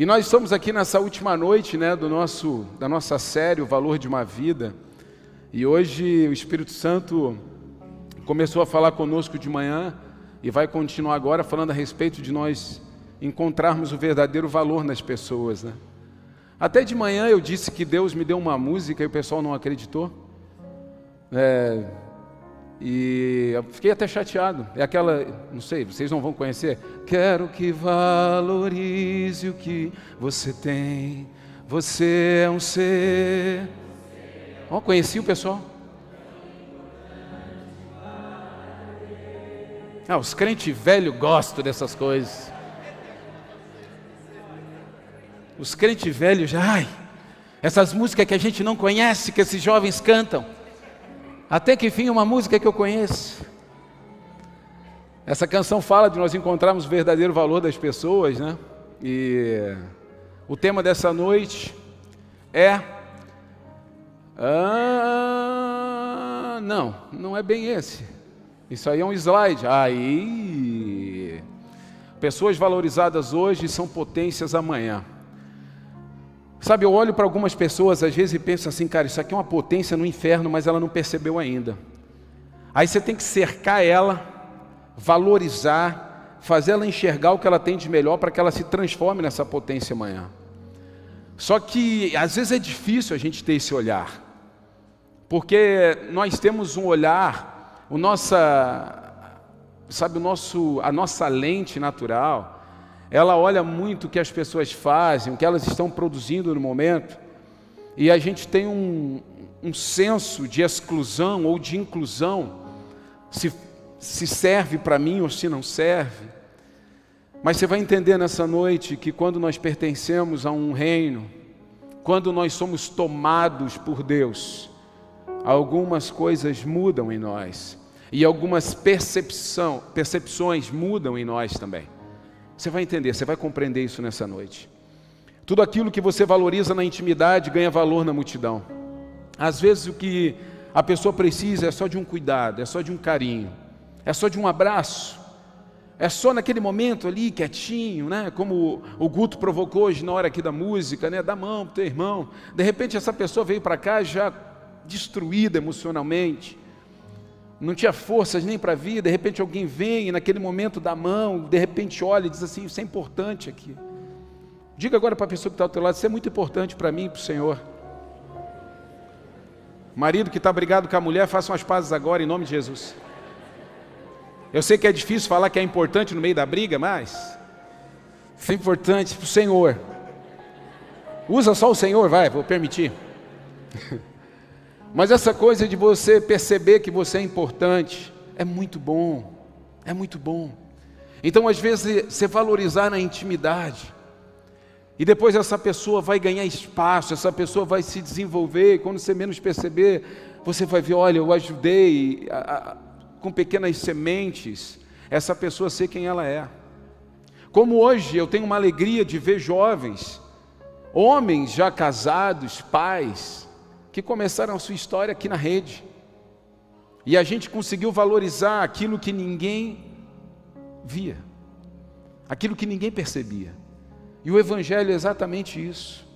E nós estamos aqui nessa última noite, né, do nosso da nossa série O Valor de uma Vida. E hoje o Espírito Santo começou a falar conosco de manhã e vai continuar agora falando a respeito de nós encontrarmos o verdadeiro valor nas pessoas, né? Até de manhã eu disse que Deus me deu uma música e o pessoal não acreditou. É, e eu fiquei até chateado. É aquela, não sei, vocês não vão conhecer. Quero que valorize o que você tem. Você é um ser. Ó, oh, conheci o pessoal. Ah, os crentes velhos gostam dessas coisas. Os crentes velhos, ai, essas músicas que a gente não conhece, que esses jovens cantam. Até que enfim, uma música que eu conheço. Essa canção fala de nós encontrarmos o verdadeiro valor das pessoas, né? E o tema dessa noite é. Ah, não, não é bem esse. Isso aí é um slide. Aí. Pessoas valorizadas hoje são potências amanhã. Sabe, eu olho para algumas pessoas às vezes e penso assim, cara, isso aqui é uma potência no inferno, mas ela não percebeu ainda. Aí você tem que cercar ela, valorizar, fazer ela enxergar o que ela tem de melhor para que ela se transforme nessa potência amanhã. Só que às vezes é difícil a gente ter esse olhar, porque nós temos um olhar, o nossa, sabe, o nosso, a nossa lente natural ela olha muito o que as pessoas fazem, o que elas estão produzindo no momento, e a gente tem um, um senso de exclusão ou de inclusão, se, se serve para mim ou se não serve. Mas você vai entender nessa noite que quando nós pertencemos a um reino, quando nós somos tomados por Deus, algumas coisas mudam em nós e algumas percepção, percepções mudam em nós também. Você vai entender, você vai compreender isso nessa noite. Tudo aquilo que você valoriza na intimidade ganha valor na multidão. Às vezes o que a pessoa precisa é só de um cuidado, é só de um carinho, é só de um abraço, é só naquele momento ali, quietinho, né? Como o Guto provocou hoje na hora aqui da música, né? Dá mão pro teu irmão. De repente essa pessoa veio para cá já destruída emocionalmente, não tinha forças nem para vir, de repente alguém vem e naquele momento dá mão, de repente olha e diz assim: Isso é importante aqui. Diga agora para a pessoa que está ao teu lado: Isso é muito importante para mim e para o Senhor. Marido que está brigado com a mulher, façam as pazes agora em nome de Jesus. Eu sei que é difícil falar que é importante no meio da briga, mas isso é importante para o Senhor. Usa só o Senhor, vai, vou permitir. Mas essa coisa de você perceber que você é importante é muito bom, é muito bom. Então, às vezes, você valorizar na intimidade, e depois essa pessoa vai ganhar espaço, essa pessoa vai se desenvolver, e quando você menos perceber, você vai ver: olha, eu ajudei a, a, com pequenas sementes essa pessoa ser quem ela é. Como hoje eu tenho uma alegria de ver jovens, homens já casados, pais, que começaram a sua história aqui na rede. E a gente conseguiu valorizar aquilo que ninguém via, aquilo que ninguém percebia. E o Evangelho é exatamente isso.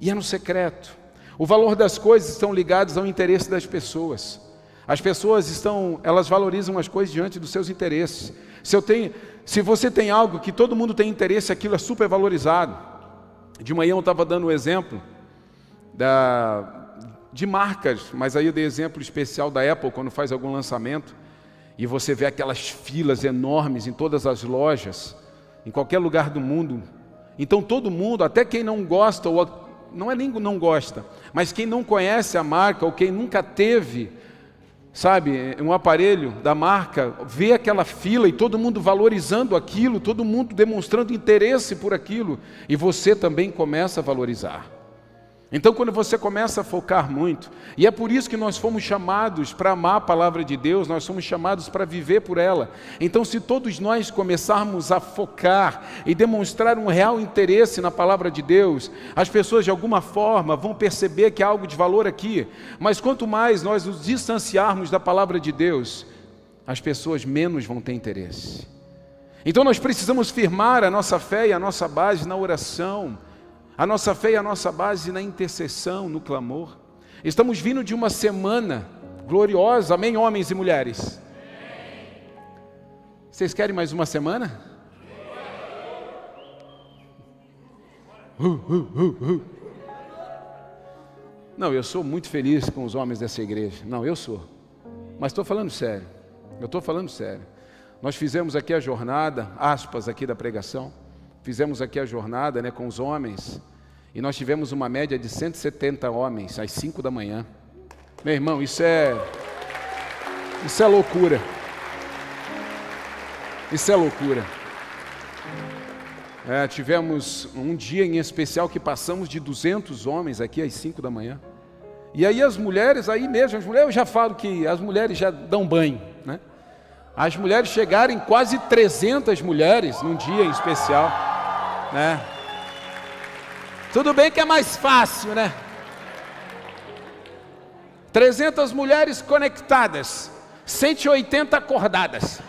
E é no secreto. O valor das coisas estão ligados ao interesse das pessoas. As pessoas estão, elas valorizam as coisas diante dos seus interesses. Se eu tenho, se você tem algo que todo mundo tem interesse, aquilo é super valorizado. De manhã eu estava dando o um exemplo da, de marcas, mas aí eu dei exemplo especial da Apple quando faz algum lançamento e você vê aquelas filas enormes em todas as lojas, em qualquer lugar do mundo. Então todo mundo, até quem não gosta ou não é nem não gosta, mas quem não conhece a marca ou quem nunca teve, sabe, um aparelho da marca, vê aquela fila e todo mundo valorizando aquilo, todo mundo demonstrando interesse por aquilo, e você também começa a valorizar. Então, quando você começa a focar muito, e é por isso que nós fomos chamados para amar a palavra de Deus, nós somos chamados para viver por ela. Então, se todos nós começarmos a focar e demonstrar um real interesse na palavra de Deus, as pessoas de alguma forma vão perceber que há algo de valor aqui. Mas quanto mais nós nos distanciarmos da palavra de Deus, as pessoas menos vão ter interesse. Então nós precisamos firmar a nossa fé e a nossa base na oração, a nossa fé e a nossa base na intercessão, no clamor. Estamos vindo de uma semana gloriosa, amém, homens e mulheres? Vocês querem mais uma semana? Uh, uh, uh, Não, eu sou muito feliz com os homens dessa igreja. Não, eu sou. Mas estou falando sério. Eu estou falando sério. Nós fizemos aqui a jornada, aspas aqui da pregação, fizemos aqui a jornada né, com os homens, e nós tivemos uma média de 170 homens às 5 da manhã. Meu irmão, isso é. Isso é loucura. Isso é loucura. É, tivemos um dia em especial que passamos de 200 homens aqui às 5 da manhã. E aí as mulheres, aí mesmo, as mulheres, eu já falo que as mulheres já dão banho, né? as mulheres chegarem quase 300 mulheres num dia em especial, né? Tudo bem que é mais fácil, né? 300 mulheres conectadas, 180 acordadas.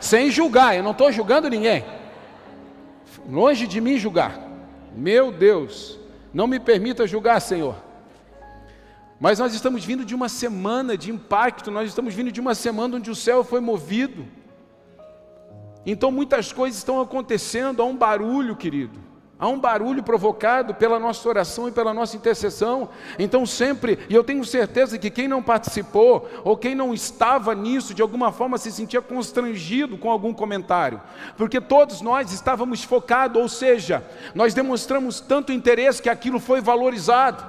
Sem julgar, eu não estou julgando ninguém. Longe de mim julgar. Meu Deus, não me permita julgar, Senhor. Mas nós estamos vindo de uma semana de impacto, nós estamos vindo de uma semana onde o céu foi movido. Então muitas coisas estão acontecendo, há um barulho, querido. Há um barulho provocado pela nossa oração e pela nossa intercessão. Então, sempre, e eu tenho certeza que quem não participou ou quem não estava nisso, de alguma forma se sentia constrangido com algum comentário, porque todos nós estávamos focados, ou seja, nós demonstramos tanto interesse que aquilo foi valorizado.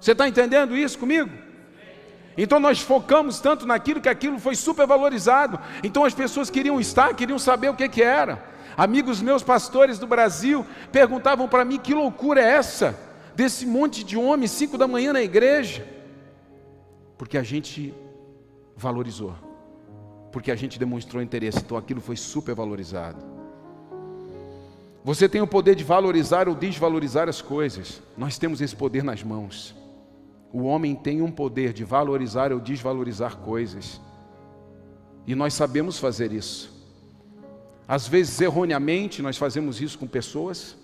Você está entendendo isso comigo? Então nós focamos tanto naquilo que aquilo foi supervalorizado. Então as pessoas queriam estar, queriam saber o que, que era. Amigos meus pastores do Brasil perguntavam para mim que loucura é essa desse monte de homens cinco da manhã na igreja, porque a gente valorizou, porque a gente demonstrou interesse. Então aquilo foi supervalorizado. Você tem o poder de valorizar ou desvalorizar as coisas. Nós temos esse poder nas mãos. O homem tem um poder de valorizar ou desvalorizar coisas. E nós sabemos fazer isso. Às vezes, erroneamente, nós fazemos isso com pessoas.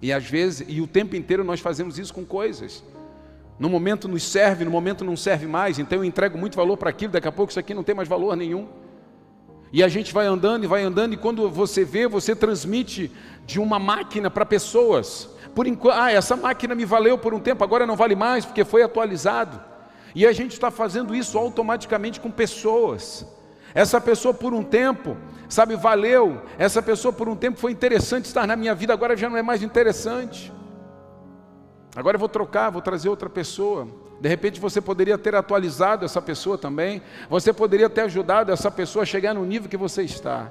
E às vezes, e o tempo inteiro nós fazemos isso com coisas. No momento nos serve, no momento não serve mais, então eu entrego muito valor para aquilo, daqui a pouco isso aqui não tem mais valor nenhum. E a gente vai andando e vai andando, e quando você vê, você transmite de uma máquina para pessoas. Por enquanto, ah, essa máquina me valeu por um tempo, agora não vale mais porque foi atualizado. E a gente está fazendo isso automaticamente com pessoas. Essa pessoa por um tempo, sabe, valeu. Essa pessoa por um tempo foi interessante estar na minha vida, agora já não é mais interessante. Agora eu vou trocar, vou trazer outra pessoa. De repente você poderia ter atualizado essa pessoa também. Você poderia ter ajudado essa pessoa a chegar no nível que você está.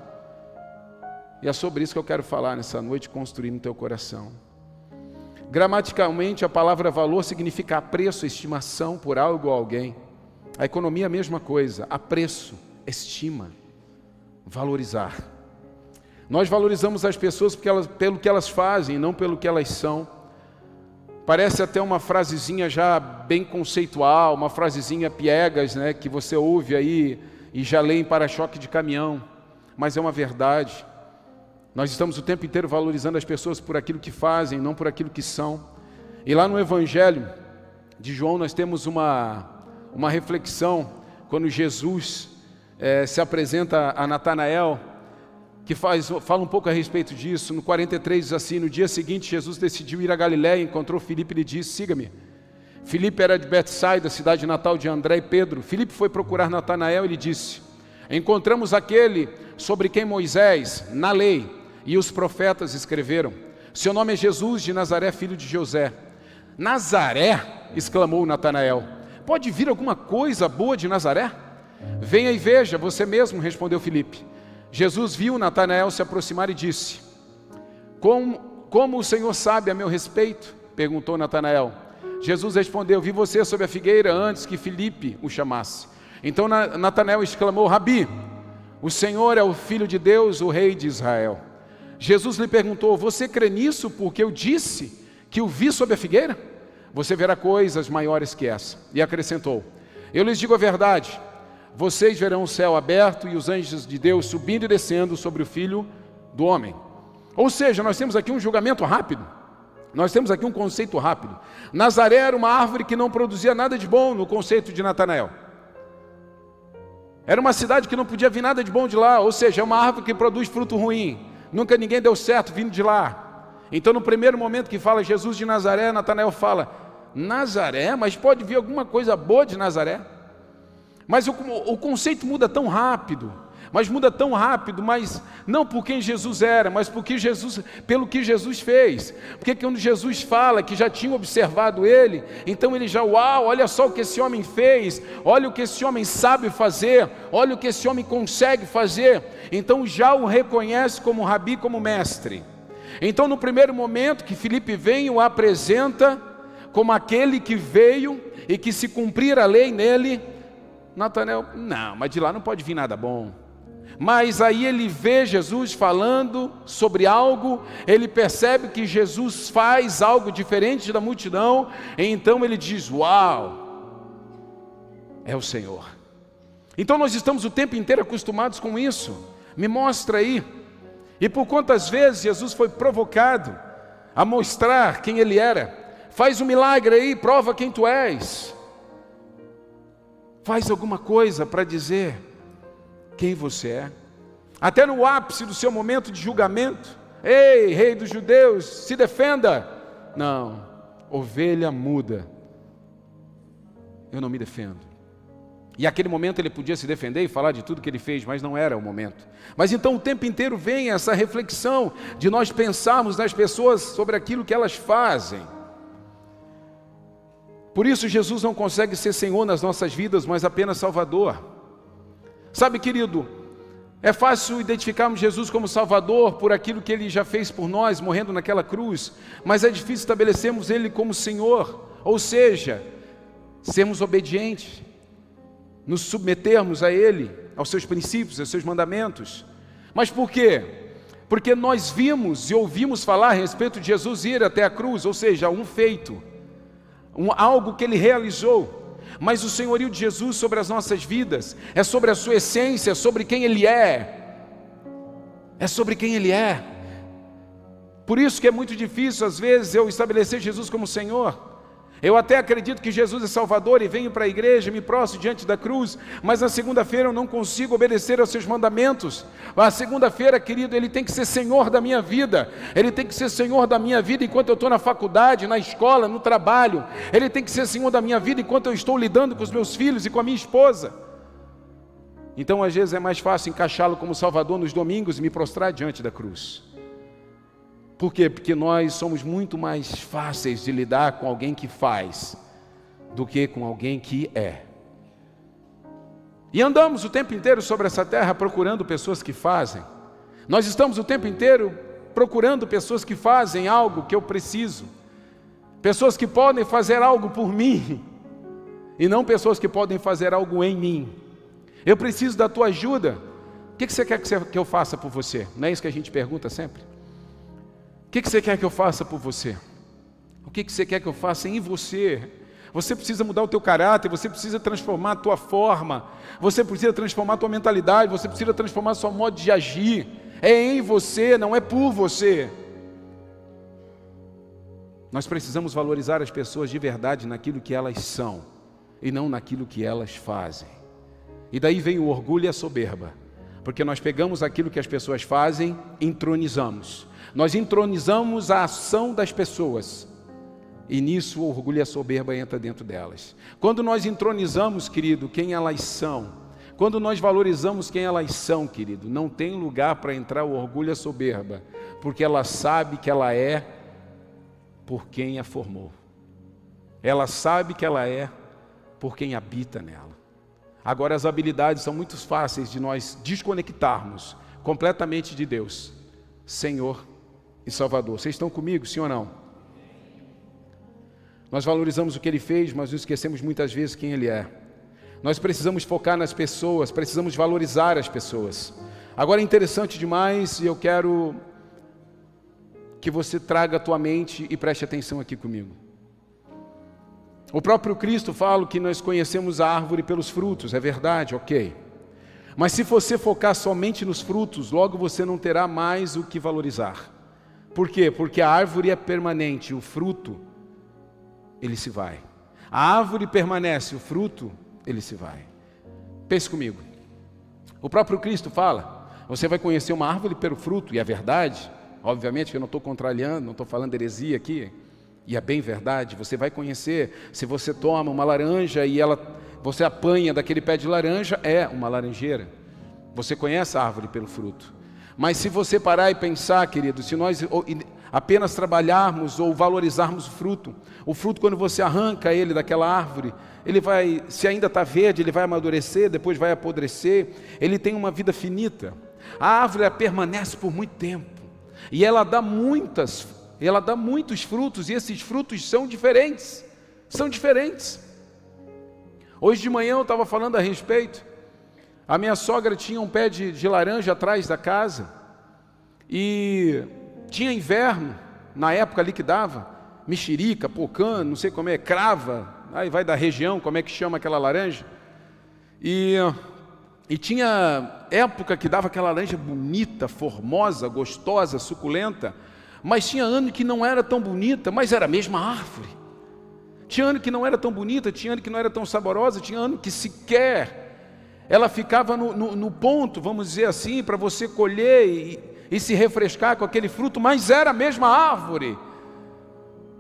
E é sobre isso que eu quero falar nessa noite, construir no teu coração. Gramaticalmente, a palavra valor significa apreço, estimação por algo ou alguém. A economia a mesma coisa, apreço, estima, valorizar. Nós valorizamos as pessoas elas, pelo que elas fazem, não pelo que elas são. Parece até uma frasezinha já bem conceitual, uma frasezinha piegas, né, que você ouve aí e já lê em para-choque de caminhão, mas é uma verdade. Nós estamos o tempo inteiro valorizando as pessoas por aquilo que fazem, não por aquilo que são. E lá no Evangelho de João nós temos uma, uma reflexão quando Jesus é, se apresenta a Natanael, que faz, fala um pouco a respeito disso. No 43 diz assim: No dia seguinte, Jesus decidiu ir a Galiléia, encontrou Filipe e lhe disse: Siga-me. Filipe era de Betsaida, cidade natal de André e Pedro. Filipe foi procurar Natanael e lhe disse: Encontramos aquele sobre quem Moisés, na lei, e os profetas escreveram: Seu nome é Jesus de Nazaré, filho de José. Nazaré, exclamou Natanael. Pode vir alguma coisa boa de Nazaré? Venha e veja, você mesmo, respondeu Filipe. Jesus viu Natanael se aproximar e disse: Como, como o Senhor sabe a meu respeito? perguntou Natanael. Jesus respondeu: Vi você sob a figueira antes que Filipe o chamasse. Então Natanael exclamou: Rabi, o Senhor é o Filho de Deus, o Rei de Israel. Jesus lhe perguntou: Você crê nisso porque eu disse que o vi sob a figueira? Você verá coisas maiores que essa. E acrescentou: Eu lhes digo a verdade. vocês verão o céu aberto e os anjos de Deus subindo e descendo sobre o filho do homem. Ou seja, nós temos aqui um julgamento rápido. Nós temos aqui um conceito rápido. Nazaré era uma árvore que não produzia nada de bom no conceito de Natanael. Era uma cidade que não podia vir nada de bom de lá, ou seja, é uma árvore que produz fruto ruim. Nunca ninguém deu certo vindo de lá. Então, no primeiro momento que fala Jesus de Nazaré, Natanael fala: Nazaré, mas pode vir alguma coisa boa de Nazaré? Mas o, o conceito muda tão rápido mas muda tão rápido, mas não por quem Jesus era, mas porque Jesus, pelo que Jesus fez. Porque quando Jesus fala que já tinha observado ele, então ele já, uau, olha só o que esse homem fez, olha o que esse homem sabe fazer, olha o que esse homem consegue fazer. Então já o reconhece como rabi, como mestre. Então, no primeiro momento que Felipe vem, o apresenta como aquele que veio e que se cumprir a lei nele, Natanael, não, mas de lá não pode vir nada bom. Mas aí ele vê Jesus falando sobre algo, ele percebe que Jesus faz algo diferente da multidão, e então ele diz: Uau, é o Senhor. Então nós estamos o tempo inteiro acostumados com isso. Me mostra aí. E por quantas vezes Jesus foi provocado a mostrar quem ele era? Faz um milagre aí, prova quem tu és. Faz alguma coisa para dizer quem você é. Até no ápice do seu momento de julgamento, ei, rei dos judeus, se defenda. Não, ovelha muda. Eu não me defendo. E aquele momento ele podia se defender e falar de tudo que ele fez, mas não era o momento. Mas então o tempo inteiro vem essa reflexão de nós pensarmos nas pessoas sobre aquilo que elas fazem. Por isso Jesus não consegue ser Senhor nas nossas vidas, mas apenas Salvador. Sabe, querido, é fácil identificarmos Jesus como Salvador por aquilo que ele já fez por nós, morrendo naquela cruz, mas é difícil estabelecermos ele como Senhor, ou seja, sermos obedientes, nos submetermos a ele, aos seus princípios, aos seus mandamentos. Mas por quê? Porque nós vimos e ouvimos falar a respeito de Jesus ir até a cruz, ou seja, um feito, um, algo que ele realizou mas o senhorio de Jesus sobre as nossas vidas é sobre a sua essência, é sobre quem Ele é. É sobre quem Ele é. Por isso que é muito difícil, às vezes, eu estabelecer Jesus como Senhor. Eu até acredito que Jesus é Salvador e venho para a igreja, me prostro diante da cruz, mas na segunda-feira eu não consigo obedecer aos seus mandamentos. A segunda-feira, querido, ele tem que ser Senhor da minha vida, ele tem que ser Senhor da minha vida enquanto eu estou na faculdade, na escola, no trabalho, ele tem que ser Senhor da minha vida enquanto eu estou lidando com os meus filhos e com a minha esposa. Então, às vezes, é mais fácil encaixá-lo como Salvador nos domingos e me prostrar diante da cruz. Por quê? Porque nós somos muito mais fáceis de lidar com alguém que faz do que com alguém que é. E andamos o tempo inteiro sobre essa terra procurando pessoas que fazem. Nós estamos o tempo inteiro procurando pessoas que fazem algo que eu preciso. Pessoas que podem fazer algo por mim e não pessoas que podem fazer algo em mim. Eu preciso da tua ajuda. O que você quer que eu faça por você? Não é isso que a gente pergunta sempre? O que, você quer que eu faça por você? O que, que você quer que eu faça em você? Você precisa mudar o teu caráter, você precisa transformar a tua forma, você precisa transformar a tua mentalidade, você precisa transformar o seu modo de agir. É em você, não é por você. Nós precisamos valorizar as pessoas de verdade naquilo que elas são e não naquilo que elas fazem. E daí vem o orgulho e a soberba, porque nós pegamos aquilo que as pessoas fazem, entronizamos nós entronizamos a ação das pessoas. E nisso o orgulho e a soberba entra dentro delas. Quando nós entronizamos, querido, quem elas são, quando nós valorizamos quem elas são, querido, não tem lugar para entrar o orgulho e a soberba, porque ela sabe que ela é por quem a formou. Ela sabe que ela é por quem habita nela. Agora, as habilidades são muito fáceis de nós desconectarmos completamente de Deus. Senhor, e Salvador. Vocês estão comigo, sim ou não? Nós valorizamos o que ele fez, mas nos esquecemos muitas vezes quem ele é. Nós precisamos focar nas pessoas, precisamos valorizar as pessoas. Agora é interessante demais e eu quero que você traga a tua mente e preste atenção aqui comigo. O próprio Cristo fala que nós conhecemos a árvore pelos frutos, é verdade, ok. Mas se você focar somente nos frutos, logo você não terá mais o que valorizar. Por quê? Porque a árvore é permanente, o fruto, ele se vai. A árvore permanece, o fruto, ele se vai. Pense comigo. O próprio Cristo fala: você vai conhecer uma árvore pelo fruto, e é verdade, obviamente eu não estou contrariando, não estou falando heresia aqui. E é bem verdade, você vai conhecer, se você toma uma laranja e ela você apanha daquele pé de laranja, é uma laranjeira. Você conhece a árvore pelo fruto. Mas se você parar e pensar, querido, se nós apenas trabalharmos ou valorizarmos o fruto, o fruto quando você arranca ele daquela árvore, ele vai, se ainda está verde, ele vai amadurecer, depois vai apodrecer, ele tem uma vida finita. A árvore permanece por muito tempo. E ela dá muitas ela dá muitos frutos e esses frutos são diferentes. São diferentes. Hoje de manhã eu estava falando a respeito. A minha sogra tinha um pé de, de laranja atrás da casa e tinha inverno, na época ali que dava, mexerica, pocã, não sei como é, crava, aí vai da região, como é que chama aquela laranja. E, e tinha época que dava aquela laranja bonita, formosa, gostosa, suculenta. Mas tinha ano que não era tão bonita, mas era a mesma árvore. Tinha ano que não era tão bonita, tinha ano que não era tão saborosa, tinha ano que sequer ela ficava no, no, no ponto, vamos dizer assim, para você colher e, e se refrescar com aquele fruto, mas era a mesma árvore.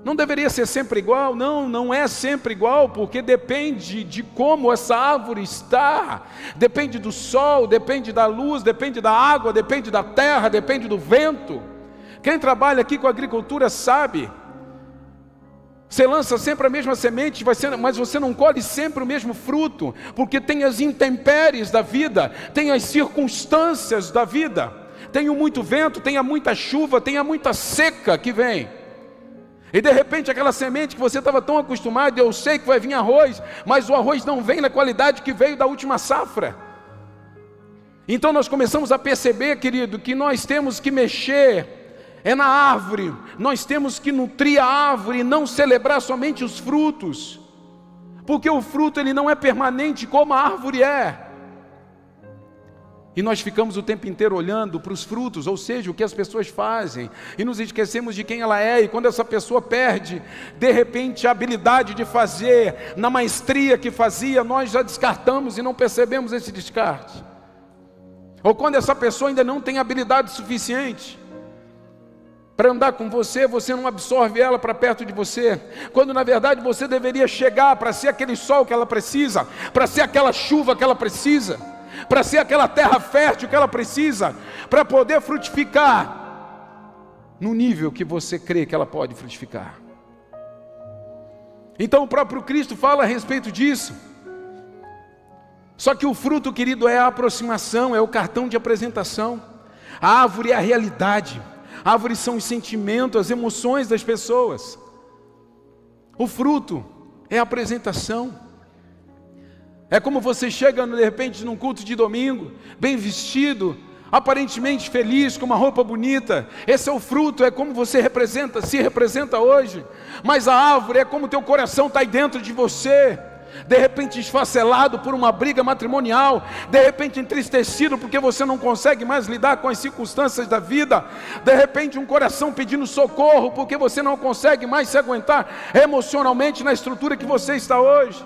Não deveria ser sempre igual? Não, não é sempre igual, porque depende de como essa árvore está, depende do sol, depende da luz, depende da água, depende da terra, depende do vento. Quem trabalha aqui com agricultura sabe. Você lança sempre a mesma semente, mas você não colhe sempre o mesmo fruto, porque tem as intempéries da vida, tem as circunstâncias da vida, tem muito vento, tem muita chuva, tem muita seca que vem. E de repente aquela semente que você estava tão acostumado, eu sei que vai vir arroz, mas o arroz não vem na qualidade que veio da última safra. Então nós começamos a perceber, querido, que nós temos que mexer é na árvore. Nós temos que nutrir a árvore e não celebrar somente os frutos. Porque o fruto ele não é permanente como a árvore é. E nós ficamos o tempo inteiro olhando para os frutos, ou seja, o que as pessoas fazem, e nos esquecemos de quem ela é, e quando essa pessoa perde, de repente, a habilidade de fazer, na maestria que fazia, nós já descartamos e não percebemos esse descarte. Ou quando essa pessoa ainda não tem habilidade suficiente, para andar com você, você não absorve ela para perto de você, quando na verdade você deveria chegar para ser aquele sol que ela precisa, para ser aquela chuva que ela precisa, para ser aquela terra fértil que ela precisa, para poder frutificar no nível que você crê que ela pode frutificar. Então o próprio Cristo fala a respeito disso. Só que o fruto, querido, é a aproximação, é o cartão de apresentação. A árvore é a realidade. Árvores são os sentimentos, as emoções das pessoas. O fruto é a apresentação. É como você chega de repente num culto de domingo, bem vestido, aparentemente feliz, com uma roupa bonita. Esse é o fruto, é como você representa, se representa hoje. Mas a árvore é como teu coração está aí dentro de você de repente esfacelado por uma briga matrimonial, de repente entristecido porque você não consegue mais lidar com as circunstâncias da vida, de repente um coração pedindo socorro porque você não consegue mais se aguentar emocionalmente na estrutura que você está hoje.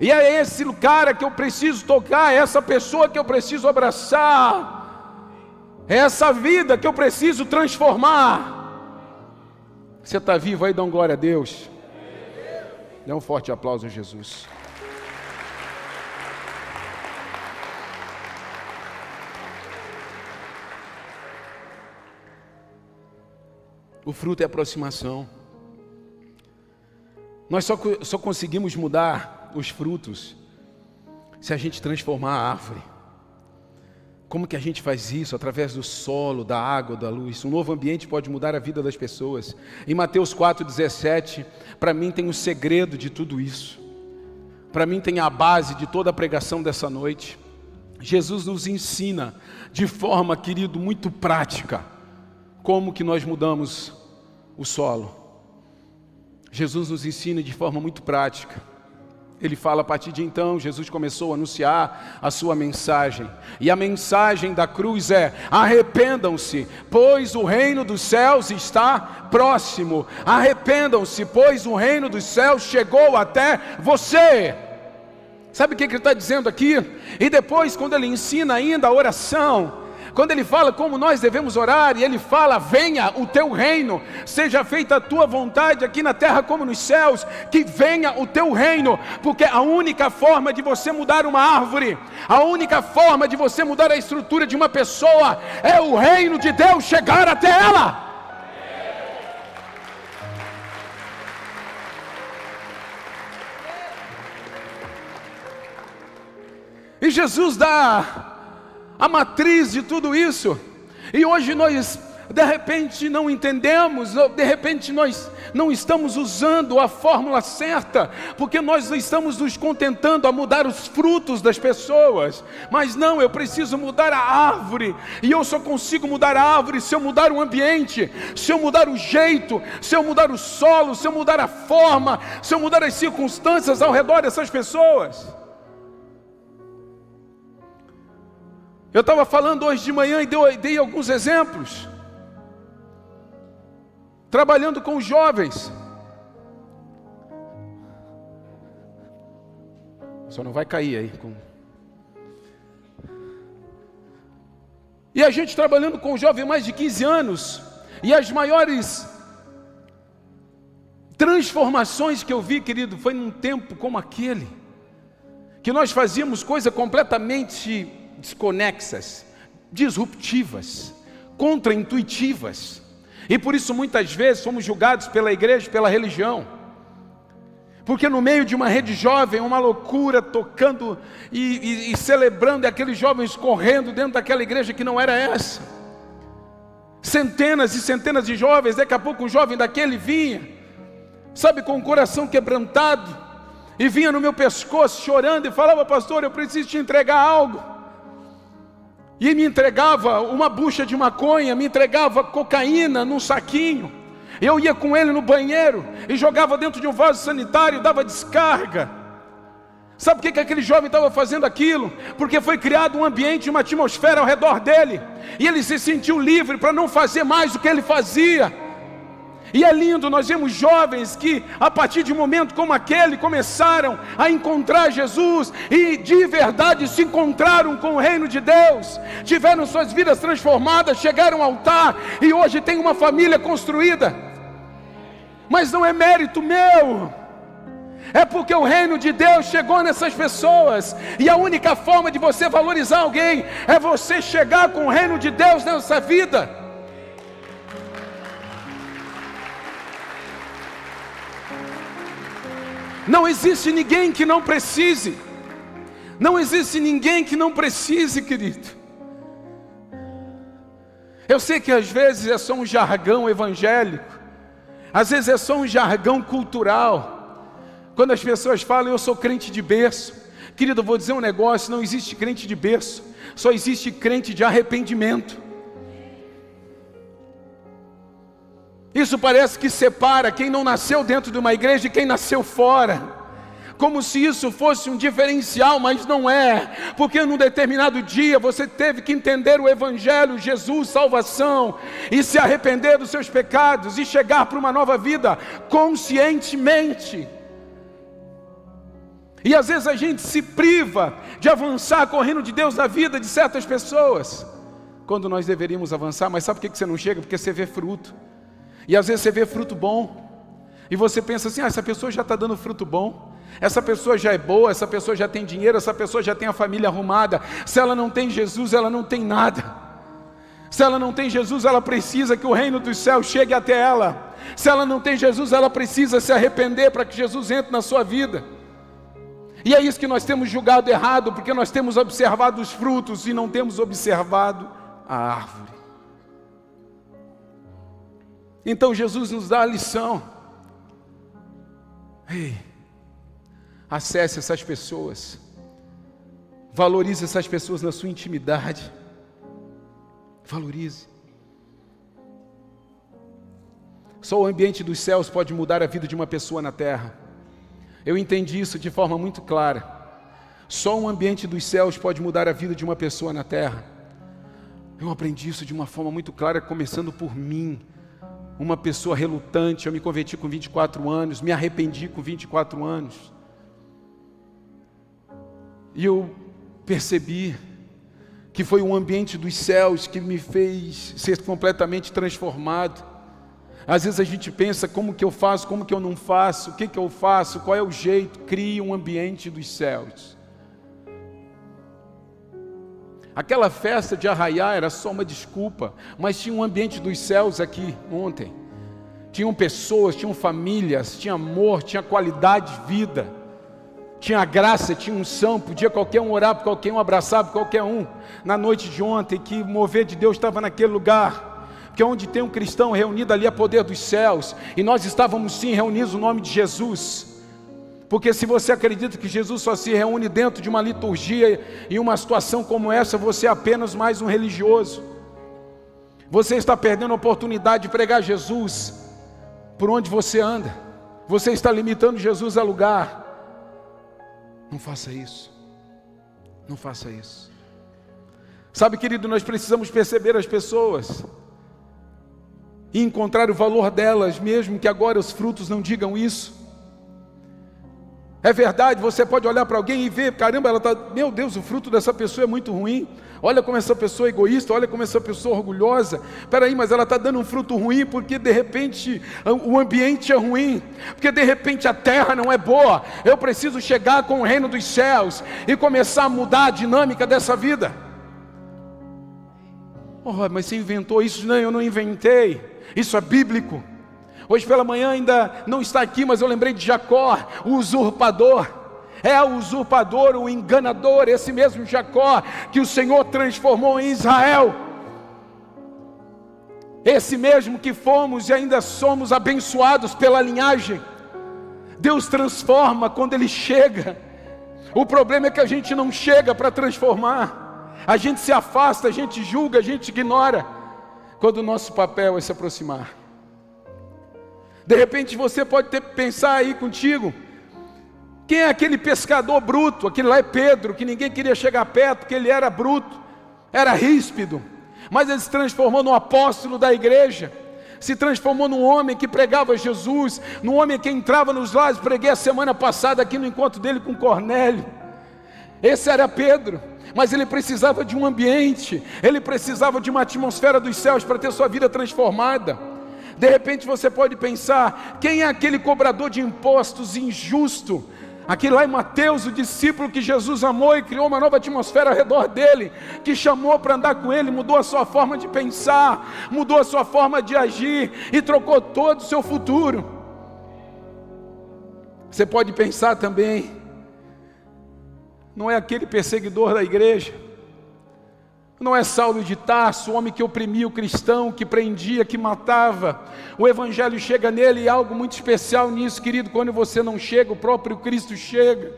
E é esse cara que eu preciso tocar, é essa pessoa que eu preciso abraçar, é essa vida que eu preciso transformar. Você está vivo aí, dá glória a Deus. Dê um forte aplauso a Jesus. O fruto é aproximação. Nós só, só conseguimos mudar os frutos se a gente transformar a árvore. Como que a gente faz isso? Através do solo, da água, da luz. Um novo ambiente pode mudar a vida das pessoas. Em Mateus 4,17, para mim tem o um segredo de tudo isso. Para mim tem a base de toda a pregação dessa noite. Jesus nos ensina de forma, querido, muito prática, como que nós mudamos o solo. Jesus nos ensina de forma muito prática. Ele fala a partir de então, Jesus começou a anunciar a sua mensagem. E a mensagem da cruz é: arrependam-se, pois o reino dos céus está próximo. Arrependam-se, pois o reino dos céus chegou até você. Sabe o que ele está dizendo aqui? E depois, quando ele ensina ainda a oração, quando ele fala como nós devemos orar, e ele fala: Venha o teu reino, seja feita a tua vontade aqui na terra como nos céus, que venha o teu reino, porque a única forma de você mudar uma árvore, a única forma de você mudar a estrutura de uma pessoa, é o reino de Deus chegar até ela. E Jesus dá a matriz de tudo isso. E hoje nós, de repente, não entendemos, de repente nós não estamos usando a fórmula certa, porque nós estamos nos contentando a mudar os frutos das pessoas. Mas não, eu preciso mudar a árvore, e eu só consigo mudar a árvore se eu mudar o ambiente, se eu mudar o jeito, se eu mudar o solo, se eu mudar a forma, se eu mudar as circunstâncias ao redor dessas pessoas. Eu estava falando hoje de manhã e dei, alguns exemplos. Trabalhando com jovens. Só não vai cair aí. Com... E a gente trabalhando com jovem mais de 15 anos. E as maiores transformações que eu vi, querido, foi num tempo como aquele. Que nós fazíamos coisa completamente desconexas, disruptivas, contraintuitivas. E por isso muitas vezes somos julgados pela igreja, pela religião. Porque no meio de uma rede jovem, uma loucura tocando e, e, e celebrando, e aqueles jovens correndo dentro daquela igreja que não era essa. Centenas e centenas de jovens, daqui a pouco um jovem daquele vinha, sabe, com o coração quebrantado, e vinha no meu pescoço chorando e falava, pastor, eu preciso te entregar algo e me entregava uma bucha de maconha, me entregava cocaína num saquinho. Eu ia com ele no banheiro e jogava dentro de um vaso sanitário, dava descarga. Sabe por que, que aquele jovem estava fazendo aquilo? Porque foi criado um ambiente, uma atmosfera ao redor dele, e ele se sentiu livre para não fazer mais o que ele fazia. E é lindo, nós vemos jovens que, a partir de um momento como aquele, começaram a encontrar Jesus e de verdade se encontraram com o reino de Deus, tiveram suas vidas transformadas, chegaram ao altar e hoje tem uma família construída. Mas não é mérito meu. É porque o reino de Deus chegou nessas pessoas, e a única forma de você valorizar alguém é você chegar com o reino de Deus nessa vida. Não existe ninguém que não precise. Não existe ninguém que não precise, querido. Eu sei que às vezes é só um jargão evangélico, às vezes é só um jargão cultural. Quando as pessoas falam, eu sou crente de berço, querido, eu vou dizer um negócio: não existe crente de berço, só existe crente de arrependimento. Isso parece que separa quem não nasceu dentro de uma igreja e quem nasceu fora. Como se isso fosse um diferencial, mas não é, porque num determinado dia você teve que entender o Evangelho, Jesus, salvação, e se arrepender dos seus pecados e chegar para uma nova vida conscientemente. E às vezes a gente se priva de avançar com o reino de Deus na vida de certas pessoas, quando nós deveríamos avançar, mas sabe por que você não chega? Porque você vê fruto. E às vezes você vê fruto bom, e você pensa assim: ah, essa pessoa já está dando fruto bom, essa pessoa já é boa, essa pessoa já tem dinheiro, essa pessoa já tem a família arrumada. Se ela não tem Jesus, ela não tem nada. Se ela não tem Jesus, ela precisa que o reino dos céus chegue até ela. Se ela não tem Jesus, ela precisa se arrepender para que Jesus entre na sua vida. E é isso que nós temos julgado errado, porque nós temos observado os frutos e não temos observado a árvore. Então Jesus nos dá a lição. Ei, acesse essas pessoas, valorize essas pessoas na sua intimidade, valorize. Só o ambiente dos céus pode mudar a vida de uma pessoa na terra. Eu entendi isso de forma muito clara. Só um ambiente dos céus pode mudar a vida de uma pessoa na terra. Eu aprendi isso de uma forma muito clara, começando por mim, uma pessoa relutante. Eu me converti com 24 anos, me arrependi com 24 anos. E eu percebi que foi um ambiente dos céus que me fez ser completamente transformado. Às vezes a gente pensa como que eu faço, como que eu não faço, o que que eu faço, qual é o jeito, cria um ambiente dos céus. Aquela festa de arraiar era só uma desculpa, mas tinha um ambiente dos céus aqui ontem. Tinham pessoas, tinham famílias, tinha amor, tinha qualidade de vida tinha graça, tinha unção, podia qualquer um orar por qualquer um, abraçar por qualquer um. Na noite de ontem, que o mover de Deus estava naquele lugar, que é onde tem um cristão reunido ali a poder dos céus, e nós estávamos sim reunidos no nome de Jesus. Porque se você acredita que Jesus só se reúne dentro de uma liturgia em uma situação como essa, você é apenas mais um religioso. Você está perdendo a oportunidade de pregar Jesus por onde você anda. Você está limitando Jesus a lugar. Não faça isso. Não faça isso. Sabe, querido, nós precisamos perceber as pessoas e encontrar o valor delas, mesmo que agora os frutos não digam isso. É verdade, você pode olhar para alguém e ver, caramba, ela está, meu Deus, o fruto dessa pessoa é muito ruim. Olha como essa pessoa é egoísta, olha como essa pessoa é orgulhosa. Espera aí, mas ela está dando um fruto ruim porque de repente o ambiente é ruim, porque de repente a terra não é boa. Eu preciso chegar com o reino dos céus e começar a mudar a dinâmica dessa vida. Oh, mas você inventou isso? Não, eu não inventei. Isso é bíblico. Hoje pela manhã ainda não está aqui, mas eu lembrei de Jacó, o usurpador é o usurpador, o enganador, esse mesmo Jacó que o Senhor transformou em Israel. Esse mesmo que fomos e ainda somos abençoados pela linhagem. Deus transforma quando Ele chega. O problema é que a gente não chega para transformar. A gente se afasta, a gente julga, a gente ignora. Quando o nosso papel é se aproximar. De repente você pode ter pensar aí contigo. Quem é aquele pescador bruto? Aquele lá é Pedro, que ninguém queria chegar perto, porque ele era bruto, era ríspido, mas ele se transformou num apóstolo da igreja, se transformou num homem que pregava Jesus, num homem que entrava nos lares. Preguei a semana passada aqui no encontro dele com Cornélio. Esse era Pedro, mas ele precisava de um ambiente, ele precisava de uma atmosfera dos céus para ter sua vida transformada. De repente você pode pensar: quem é aquele cobrador de impostos injusto? Aqui lá em Mateus, o discípulo que Jesus amou e criou uma nova atmosfera ao redor dele, que chamou para andar com ele, mudou a sua forma de pensar, mudou a sua forma de agir e trocou todo o seu futuro. Você pode pensar também, não é aquele perseguidor da igreja, não é Saulo de Tarso, o homem que oprimia o cristão, que prendia, que matava. O Evangelho chega nele e algo muito especial nisso, querido. Quando você não chega, o próprio Cristo chega.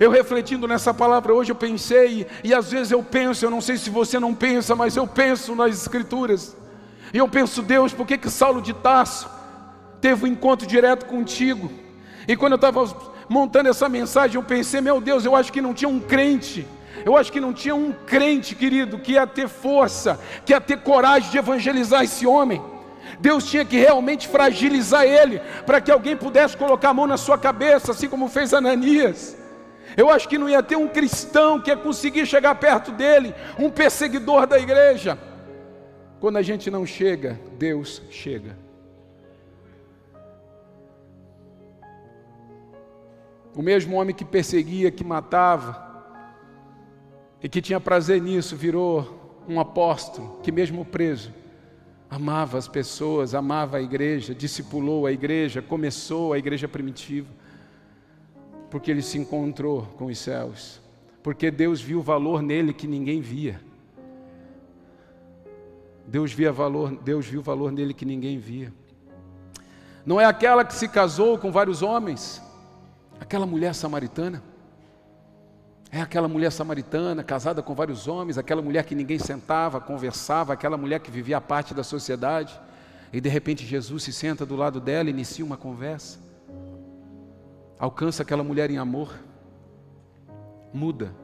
Eu refletindo nessa palavra hoje, eu pensei, e às vezes eu penso, eu não sei se você não pensa, mas eu penso nas Escrituras. E eu penso, Deus, por que, que Saulo de Tarso teve um encontro direto contigo? E quando eu estava montando essa mensagem, eu pensei, meu Deus, eu acho que não tinha um crente eu acho que não tinha um crente, querido, que ia ter força, que ia ter coragem de evangelizar esse homem. Deus tinha que realmente fragilizar ele, para que alguém pudesse colocar a mão na sua cabeça, assim como fez Ananias. Eu acho que não ia ter um cristão que ia conseguir chegar perto dele, um perseguidor da igreja. Quando a gente não chega, Deus chega. O mesmo homem que perseguia, que matava, e que tinha prazer nisso, virou um apóstolo que, mesmo preso, amava as pessoas, amava a igreja, discipulou a igreja, começou a igreja primitiva, porque ele se encontrou com os céus, porque Deus viu valor nele que ninguém via. Deus via valor, Deus viu valor nele que ninguém via. Não é aquela que se casou com vários homens, aquela mulher samaritana. É aquela mulher samaritana, casada com vários homens, aquela mulher que ninguém sentava, conversava, aquela mulher que vivia a parte da sociedade. E de repente Jesus se senta do lado dela inicia uma conversa. Alcança aquela mulher em amor. Muda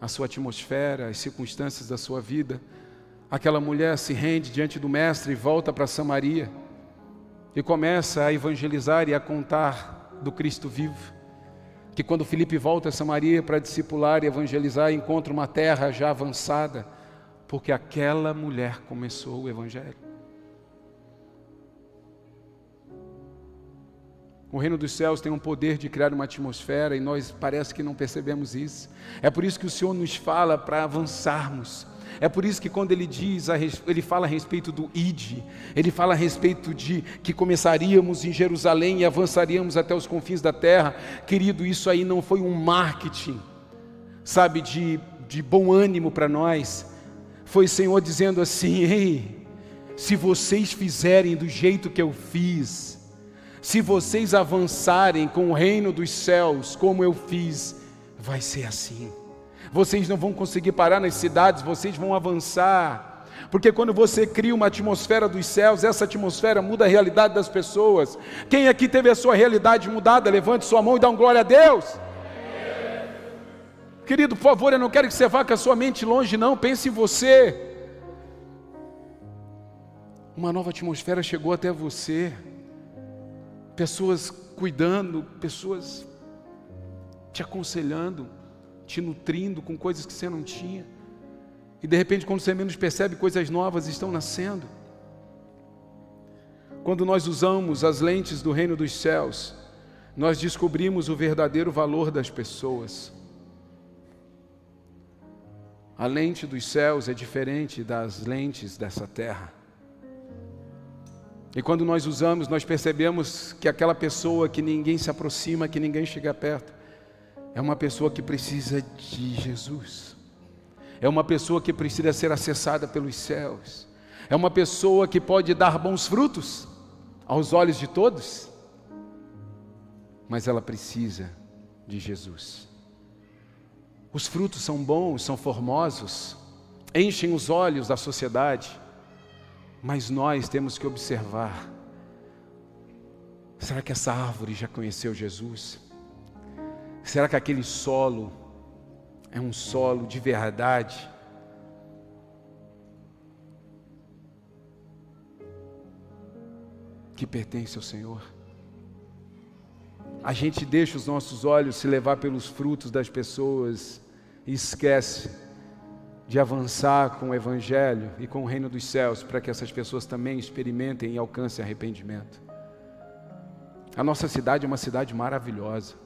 a sua atmosfera, as circunstâncias da sua vida. Aquela mulher se rende diante do Mestre e volta para Samaria e começa a evangelizar e a contar do Cristo vivo. Que quando Felipe volta a Samaria para discipular e evangelizar, encontra uma terra já avançada, porque aquela mulher começou o Evangelho. O reino dos céus tem um poder de criar uma atmosfera e nós parece que não percebemos isso. É por isso que o Senhor nos fala para avançarmos. É por isso que quando ele diz, ele fala a respeito do id, ele fala a respeito de que começaríamos em Jerusalém e avançaríamos até os confins da terra. Querido, isso aí não foi um marketing, sabe, de, de bom ânimo para nós. Foi o Senhor dizendo assim: ei, se vocês fizerem do jeito que eu fiz, se vocês avançarem com o reino dos céus, como eu fiz, vai ser assim. Vocês não vão conseguir parar nas cidades, vocês vão avançar. Porque quando você cria uma atmosfera dos céus, essa atmosfera muda a realidade das pessoas. Quem aqui teve a sua realidade mudada, levante sua mão e dá um glória a Deus. Querido, por favor, eu não quero que você vá com a sua mente longe, não. Pense em você. Uma nova atmosfera chegou até você pessoas cuidando, pessoas te aconselhando, te nutrindo com coisas que você não tinha. E de repente, quando você menos percebe, coisas novas estão nascendo. Quando nós usamos as lentes do reino dos céus, nós descobrimos o verdadeiro valor das pessoas. A lente dos céus é diferente das lentes dessa terra. E quando nós usamos, nós percebemos que aquela pessoa que ninguém se aproxima, que ninguém chega perto, é uma pessoa que precisa de Jesus. É uma pessoa que precisa ser acessada pelos céus. É uma pessoa que pode dar bons frutos aos olhos de todos, mas ela precisa de Jesus. Os frutos são bons, são formosos, enchem os olhos da sociedade, mas nós temos que observar: será que essa árvore já conheceu Jesus? Será que aquele solo é um solo de verdade? Que pertence ao Senhor. A gente deixa os nossos olhos se levar pelos frutos das pessoas e esquece de avançar com o Evangelho e com o reino dos céus, para que essas pessoas também experimentem e alcancem arrependimento. A nossa cidade é uma cidade maravilhosa.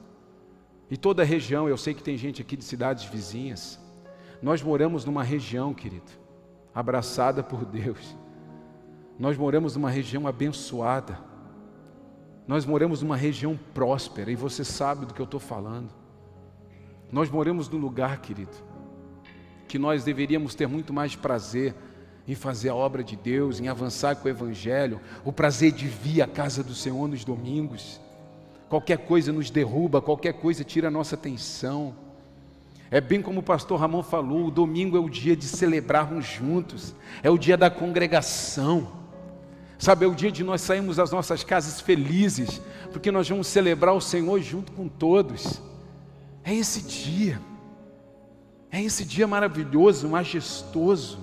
E toda a região, eu sei que tem gente aqui de cidades vizinhas. Nós moramos numa região, querido, abraçada por Deus. Nós moramos numa região abençoada. Nós moramos numa região próspera, e você sabe do que eu estou falando. Nós moramos num lugar, querido, que nós deveríamos ter muito mais prazer em fazer a obra de Deus, em avançar com o Evangelho, o prazer de vir à casa do Senhor nos domingos. Qualquer coisa nos derruba, qualquer coisa tira a nossa atenção. É bem como o pastor Ramon falou: o domingo é o dia de celebrarmos juntos, é o dia da congregação. Sabe, é o dia de nós sairmos das nossas casas felizes, porque nós vamos celebrar o Senhor junto com todos. É esse dia. É esse dia maravilhoso, majestoso.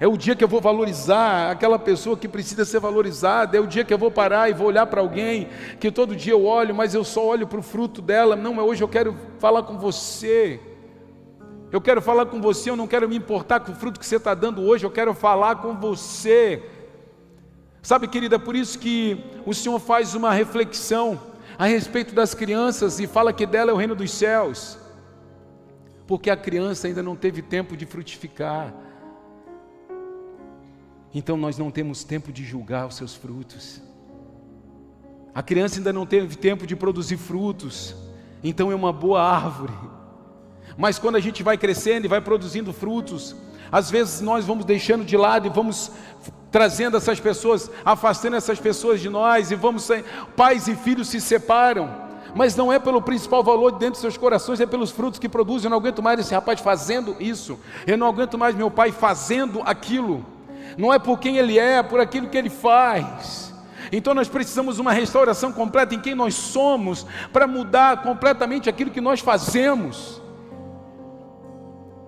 É o dia que eu vou valorizar aquela pessoa que precisa ser valorizada. É o dia que eu vou parar e vou olhar para alguém que todo dia eu olho, mas eu só olho para o fruto dela. Não, mas hoje eu quero falar com você. Eu quero falar com você. Eu não quero me importar com o fruto que você está dando hoje. Eu quero falar com você. Sabe, querida, é por isso que o Senhor faz uma reflexão a respeito das crianças e fala que dela é o reino dos céus porque a criança ainda não teve tempo de frutificar. Então nós não temos tempo de julgar os seus frutos. A criança ainda não teve tempo de produzir frutos, então é uma boa árvore. Mas quando a gente vai crescendo e vai produzindo frutos, às vezes nós vamos deixando de lado e vamos trazendo essas pessoas, afastando essas pessoas de nós e vamos pais e filhos se separam Mas não é pelo principal valor de dentro dos seus corações, é pelos frutos que produzem. Eu não aguento mais esse rapaz fazendo isso. Eu não aguento mais meu pai fazendo aquilo. Não é por quem ele é, é por aquilo que ele faz. Então nós precisamos uma restauração completa em quem nós somos, para mudar completamente aquilo que nós fazemos.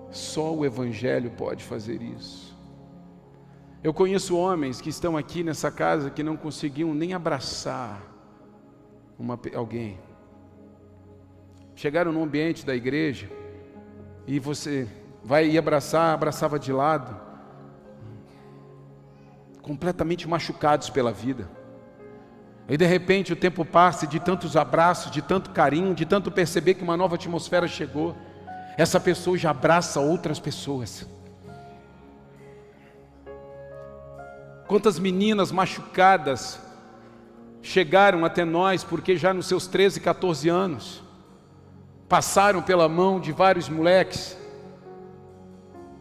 Só o Evangelho pode fazer isso. Eu conheço homens que estão aqui nessa casa que não conseguiam nem abraçar uma, alguém. Chegaram no ambiente da igreja e você vai ir abraçar, abraçava de lado, completamente machucados pela vida. E de repente o tempo passa de tantos abraços, de tanto carinho, de tanto perceber que uma nova atmosfera chegou. Essa pessoa já abraça outras pessoas. Quantas meninas machucadas chegaram até nós porque já nos seus 13, 14 anos passaram pela mão de vários moleques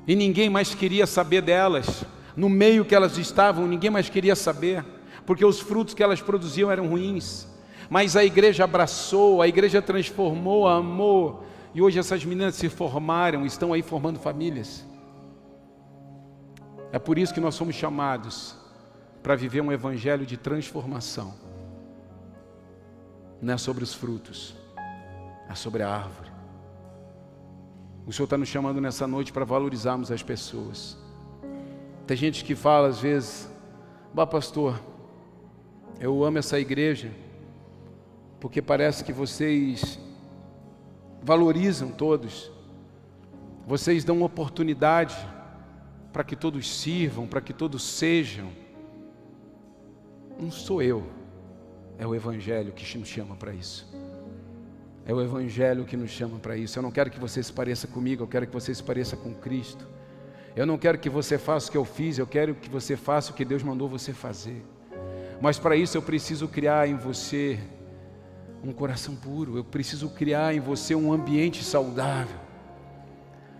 e ninguém mais queria saber delas. No meio que elas estavam, ninguém mais queria saber porque os frutos que elas produziam eram ruins. Mas a igreja abraçou, a igreja transformou, amou, e hoje essas meninas se formaram, estão aí formando famílias. É por isso que nós somos chamados para viver um evangelho de transformação. Não é sobre os frutos, é sobre a árvore. O Senhor está nos chamando nessa noite para valorizarmos as pessoas. Tem gente que fala às vezes, bah pastor, eu amo essa igreja, porque parece que vocês valorizam todos, vocês dão oportunidade para que todos sirvam, para que todos sejam. Não sou eu, é o Evangelho que nos chama para isso. É o Evangelho que nos chama para isso. Eu não quero que você se pareça comigo, eu quero que você se pareça com Cristo. Eu não quero que você faça o que eu fiz, eu quero que você faça o que Deus mandou você fazer. Mas para isso eu preciso criar em você um coração puro, eu preciso criar em você um ambiente saudável.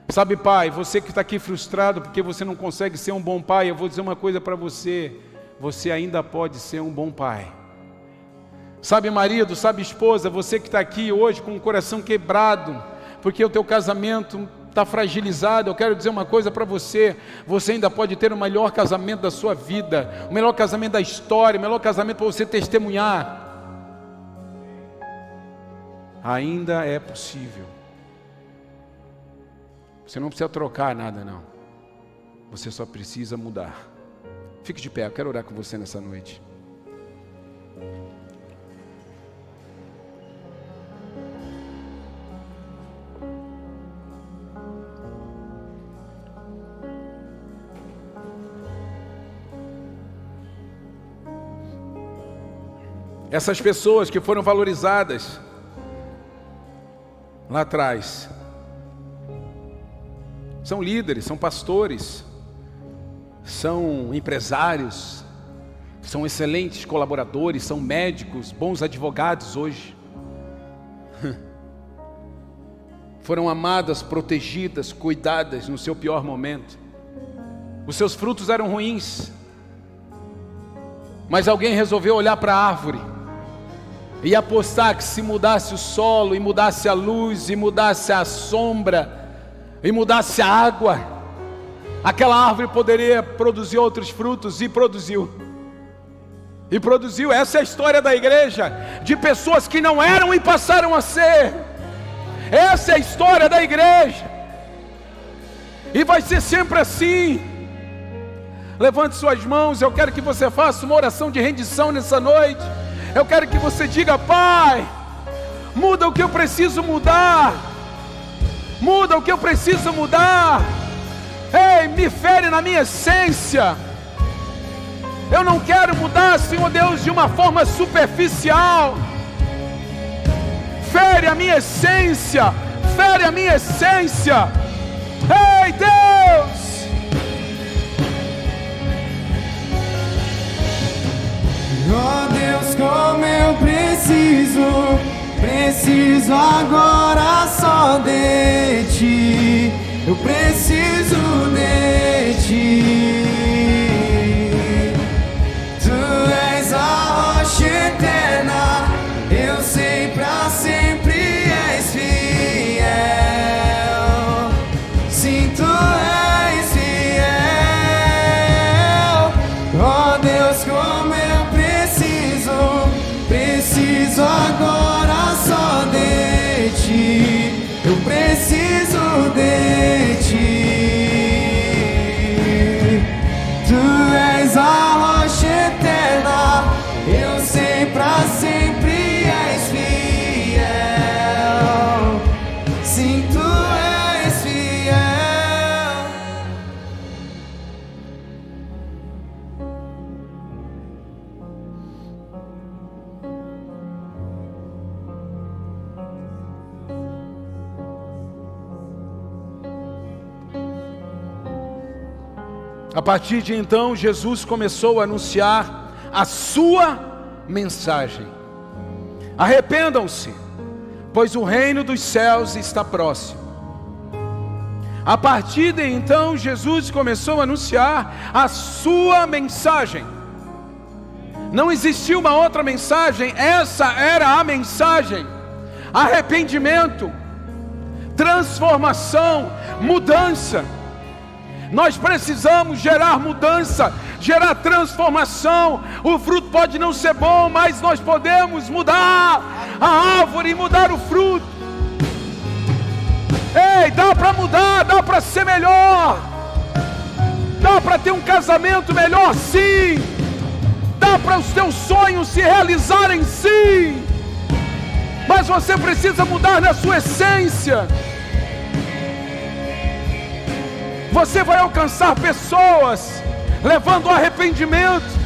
Sabe, pai, você que está aqui frustrado porque você não consegue ser um bom pai, eu vou dizer uma coisa para você: você ainda pode ser um bom pai. Sabe, marido, sabe, esposa, você que está aqui hoje com o coração quebrado, porque o teu casamento está fragilizado, eu quero dizer uma coisa para você: você ainda pode ter o melhor casamento da sua vida, o melhor casamento da história, o melhor casamento para você testemunhar. Ainda é possível. Você não precisa trocar nada, não. Você só precisa mudar. Fique de pé, eu quero orar com você nessa noite. Essas pessoas que foram valorizadas lá atrás são líderes, são pastores, são empresários, são excelentes colaboradores, são médicos, bons advogados hoje. Foram amadas, protegidas, cuidadas no seu pior momento. Os seus frutos eram ruins, mas alguém resolveu olhar para a árvore e apostar que se mudasse o solo, e mudasse a luz, e mudasse a sombra, e mudasse a água, aquela árvore poderia produzir outros frutos, e produziu. E produziu, essa é a história da igreja, de pessoas que não eram e passaram a ser. Essa é a história da igreja. E vai ser sempre assim. Levante suas mãos, eu quero que você faça uma oração de rendição nessa noite. Eu quero que você diga, Pai, muda o que eu preciso mudar. Muda o que eu preciso mudar. Ei, me fere na minha essência. Eu não quero mudar, Senhor Deus, de uma forma superficial. Fere a minha essência. Fere a minha essência. Ei, Deus. Deus, como eu preciso, preciso agora só de ti. Eu preciso de ti. Tu és a rocha eterna, eu sei pra Deus, A partir de então, Jesus começou a anunciar a sua mensagem. Arrependam-se, pois o reino dos céus está próximo. A partir de então, Jesus começou a anunciar a sua mensagem. Não existia uma outra mensagem, essa era a mensagem. Arrependimento, transformação, mudança. Nós precisamos gerar mudança, gerar transformação. O fruto pode não ser bom, mas nós podemos mudar a árvore e mudar o fruto. Ei, dá para mudar, dá para ser melhor. Dá para ter um casamento melhor, sim. Dá para os teus sonhos se realizarem, sim. Mas você precisa mudar na sua essência. Você vai alcançar pessoas levando arrependimento.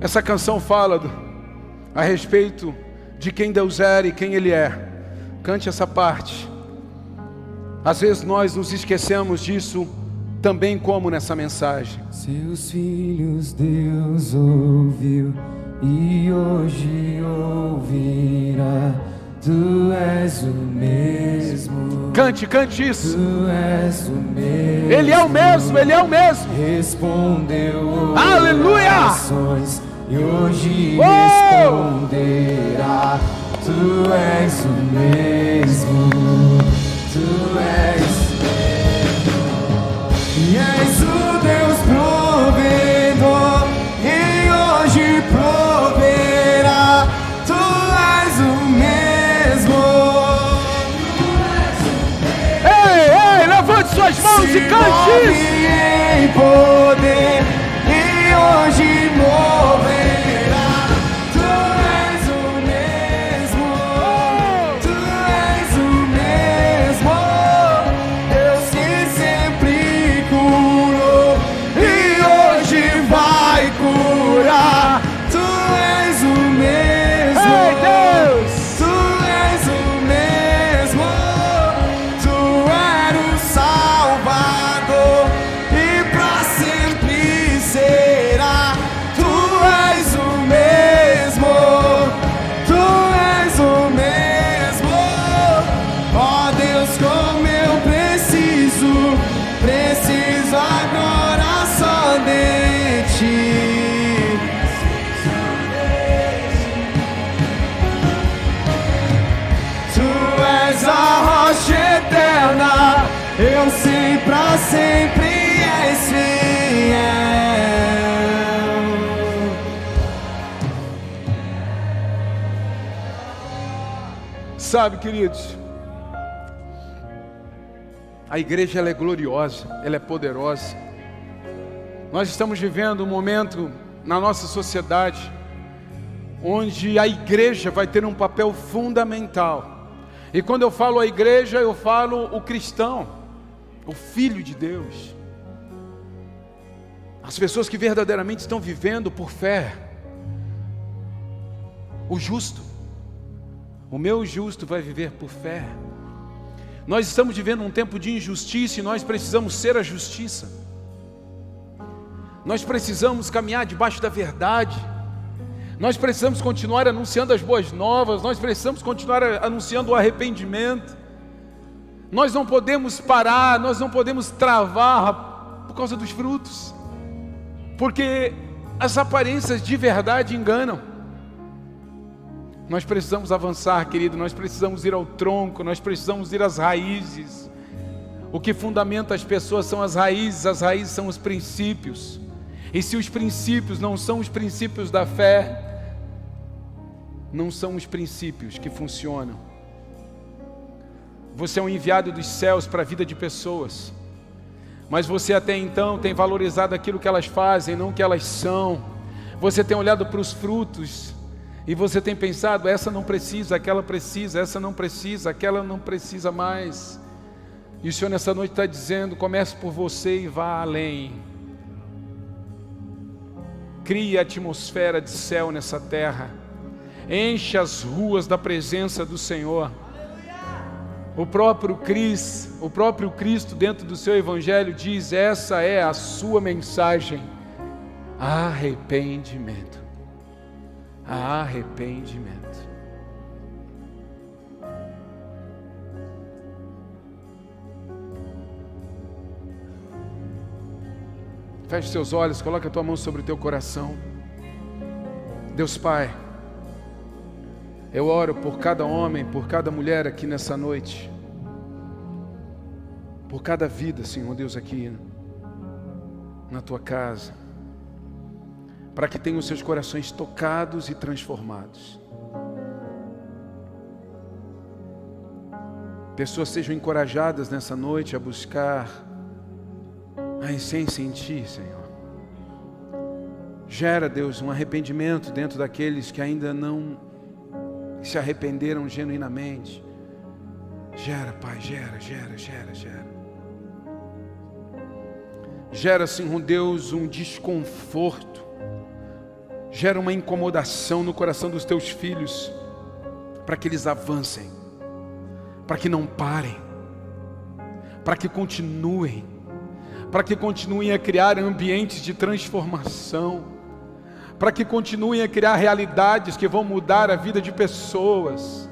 Essa canção fala a respeito de quem Deus era e quem Ele é. Cante essa parte. Às vezes nós nos esquecemos disso também, como nessa mensagem. Seus filhos Deus ouviu e hoje ouvirá. Tu és o mesmo, Cante, cante isso. tu és o mesmo. Ele é o mesmo, Ele é o mesmo. Respondeu Aleluia! orações e hoje Oh! responderá. Tu és o mesmo, suas mãos e cante em poder sempre és fiel. Sabe, queridos, a igreja ela é gloriosa, ela é poderosa. Nós estamos vivendo um momento na nossa sociedade onde a igreja vai ter um papel fundamental. E quando eu falo a igreja, eu falo o cristão, o filho de Deus. As pessoas que verdadeiramente estão vivendo por fé. O justo. O meu justo vai viver por fé. Nós estamos vivendo um tempo de injustiça e nós precisamos ser a justiça. Nós precisamos caminhar debaixo da verdade. Nós precisamos continuar anunciando as boas novas, nós precisamos continuar anunciando o arrependimento. Nós não podemos parar, nós não podemos travar por causa dos frutos, porque as aparências de verdade enganam. Nós precisamos avançar, querido, nós precisamos ir ao tronco, nós precisamos ir às raízes. O que fundamenta as pessoas são as raízes, as raízes são os princípios. E se os princípios não são os princípios da fé, não são os princípios que funcionam. Você é um enviado dos céus para a vida de pessoas, mas você até então tem valorizado aquilo que elas fazem, não o que elas são. Você tem olhado para os frutos e você tem pensado: essa não precisa, aquela precisa, essa não precisa, aquela não precisa mais. E o Senhor nessa noite está dizendo: comece por você e vá além. Crie a atmosfera de céu nessa terra. Enche as ruas da presença do Senhor. O próprio Cristo, o próprio Cristo dentro do seu evangelho diz: essa é a sua mensagem. Arrependimento arrependimento. Feche seus olhos, coloque a tua mão sobre o teu coração. Deus Pai, eu oro por cada homem, por cada mulher aqui nessa noite, por cada vida, Senhor Deus, aqui na tua casa para que tenham seus corações tocados e transformados. Pessoas sejam encorajadas nessa noite a buscar a essência em Ti, Senhor. Gera, Deus, um arrependimento dentro daqueles que ainda não se arrependeram genuinamente. Gera, Pai, gera, gera, gera, gera. Gera, Senhor Deus, um desconforto gera uma incomodação no coração dos teus filhos, para que eles avancem, para que não parem, para que continuem, para que continuem a criar ambientes de transformação, para que continuem a criar realidades que vão mudar a vida de pessoas.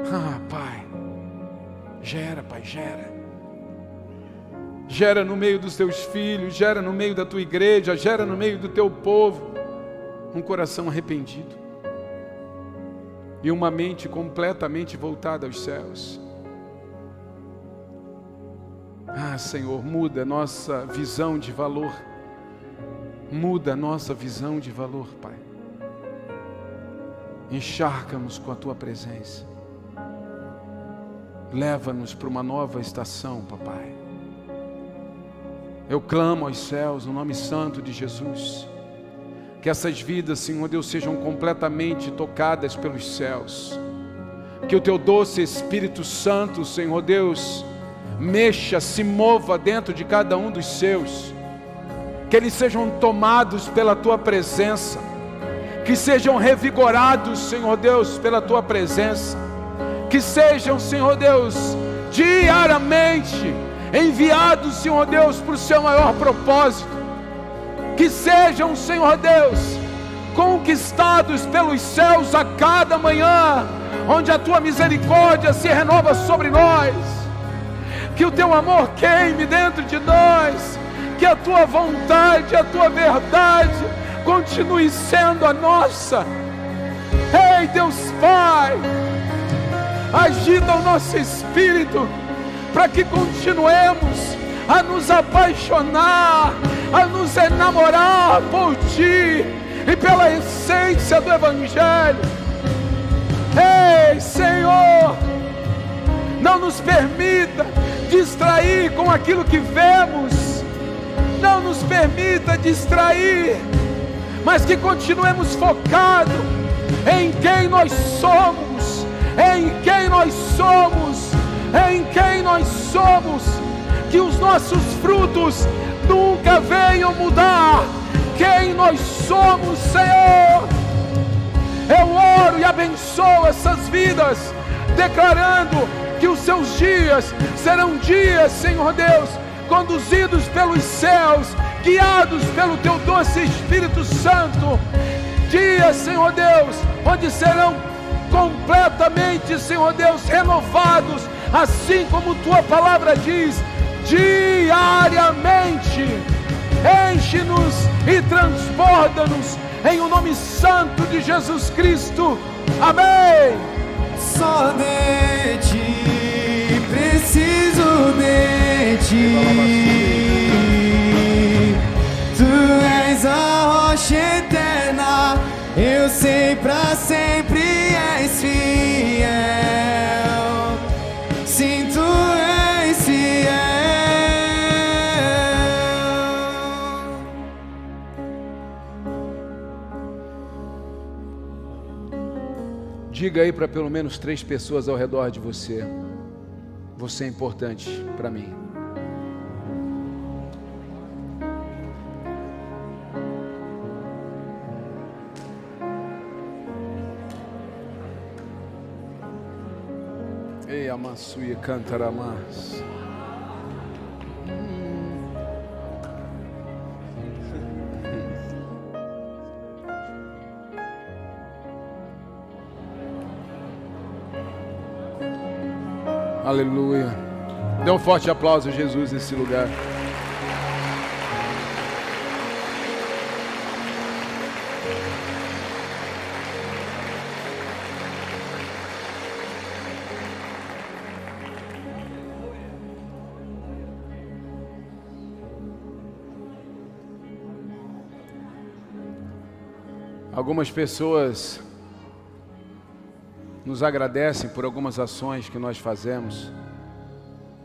Ah, Pai, gera, Pai, gera. Gera no meio dos teus filhos, gera no meio da tua igreja, gera no meio do teu povo um coração arrependido e uma mente completamente voltada aos céus. Ah, Senhor, muda nossa visão de valor. Muda a nossa visão de valor, Pai. Encharca-nos com a tua presença. Leva-nos para uma nova estação, papai. Eu clamo aos céus no nome santo de Jesus que essas vidas, Senhor Deus, sejam completamente tocadas pelos céus. Que o teu doce Espírito Santo, Senhor Deus, mexa, se mova dentro de cada um dos seus. Que eles sejam tomados pela tua presença. Que sejam revigorados, Senhor Deus, pela tua presença. Que sejam, Senhor Deus, diariamente enviados, Senhor Deus, para o seu maior propósito que sejam, Senhor Deus, conquistados pelos céus a cada manhã, onde a tua misericórdia se renova sobre nós, que o teu amor queime dentro de nós, tua vontade, a tua verdade continue sendo a nossa. Ei, Deus Pai, agita o nosso espírito para que continuemos a nos apaixonar a nos enamorar por Ti e pela essência do Evangelho. Ei, Senhor, não nos permita distrair com aquilo que vemos, não nos permita distrair, mas que continuemos focados em quem nós somos, em quem nós somos, em quem nós somos, que os nossos frutos nunca venham mudar quem nós somos, Senhor. Eu oro e abençoo essas vidas, declarando que os seus dias serão dias, Senhor Deus, conduzidos pelos céus, guiados pelo teu doce Espírito Santo. Dias, Senhor Deus, onde serão completamente, Senhor Deus, renovados, assim como tua palavra diz, diariamente. Enche-nos e transborda-nos em o nome santo de Jesus Cristo. Amém. Só de ti, preciso de ti. Tu és a rocha eterna, eu sei pra sempre és fiel. Sim, tu és fiel. Diga aí para pelo menos três pessoas ao redor de você: você é importante para mim. Ei, amassuia cantaramas. Aleluia. Dê um forte aplauso a Jesus nesse lugar. Algumas pessoas nos agradecem por algumas ações que nós fazemos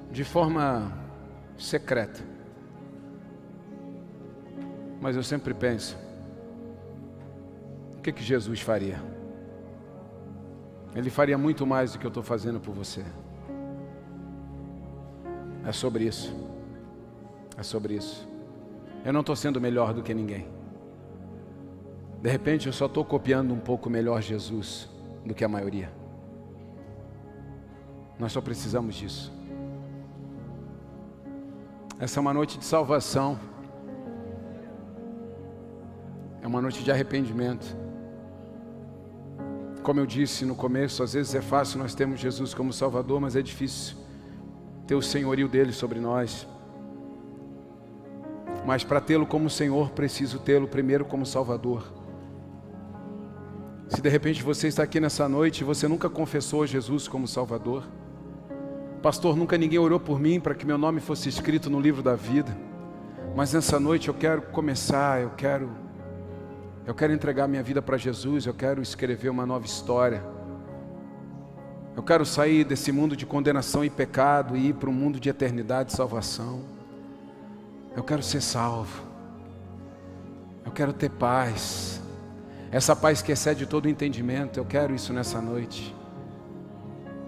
de forma secreta. Mas eu sempre penso: o que, que Jesus faria? Ele faria muito mais do que eu estou fazendo por você. É sobre isso. É sobre isso. Eu não estou sendo melhor do que ninguém. De repente eu só estou copiando um pouco melhor Jesus do que a maioria. Nós só precisamos disso. Essa é uma noite de salvação. É uma noite de arrependimento. Como eu disse no começo, às vezes é fácil nós termos Jesus como Salvador, mas é difícil ter o senhorio dele sobre nós. Mas para tê-lo como Senhor, preciso tê-lo primeiro como Salvador. Se de repente você está aqui nessa noite e você nunca confessou Jesus como Salvador, Pastor, nunca ninguém orou por mim para que meu nome fosse escrito no livro da vida. Mas nessa noite eu quero começar, eu quero eu quero entregar minha vida para Jesus, eu quero escrever uma nova história. Eu quero sair desse mundo de condenação e pecado e ir para um mundo de eternidade e salvação. Eu quero ser salvo. Eu quero ter paz. Essa paz que excede todo entendimento. Eu quero isso nessa noite.